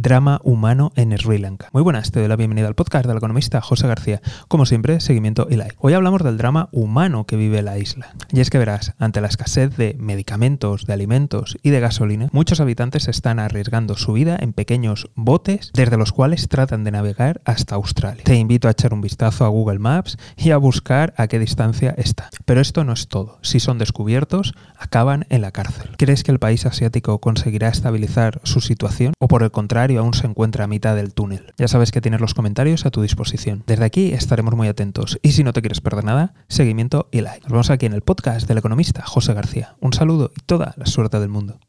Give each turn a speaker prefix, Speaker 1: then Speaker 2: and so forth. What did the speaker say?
Speaker 1: drama humano en Sri Lanka. Muy buenas, te doy la bienvenida al podcast del economista José García. Como siempre, seguimiento y like. Hoy hablamos del drama humano que vive la isla. Y es que verás, ante la escasez de medicamentos, de alimentos y de gasolina, muchos habitantes están arriesgando su vida en pequeños botes desde los cuales tratan de navegar hasta Australia. Te invito a echar un vistazo a Google Maps y a buscar a qué distancia está. Pero esto no es todo. Si son descubiertos, acaban en la cárcel. ¿Crees que el país asiático conseguirá estabilizar su situación o por el contrario aún se encuentra a mitad del túnel? Ya sabes que tienes los comentarios a tu disposición. Desde aquí estaremos muy atentos y si no te quieres perder nada, seguimiento y like. Nos vemos aquí en el podcast del economista José García. Un saludo y toda la suerte del mundo.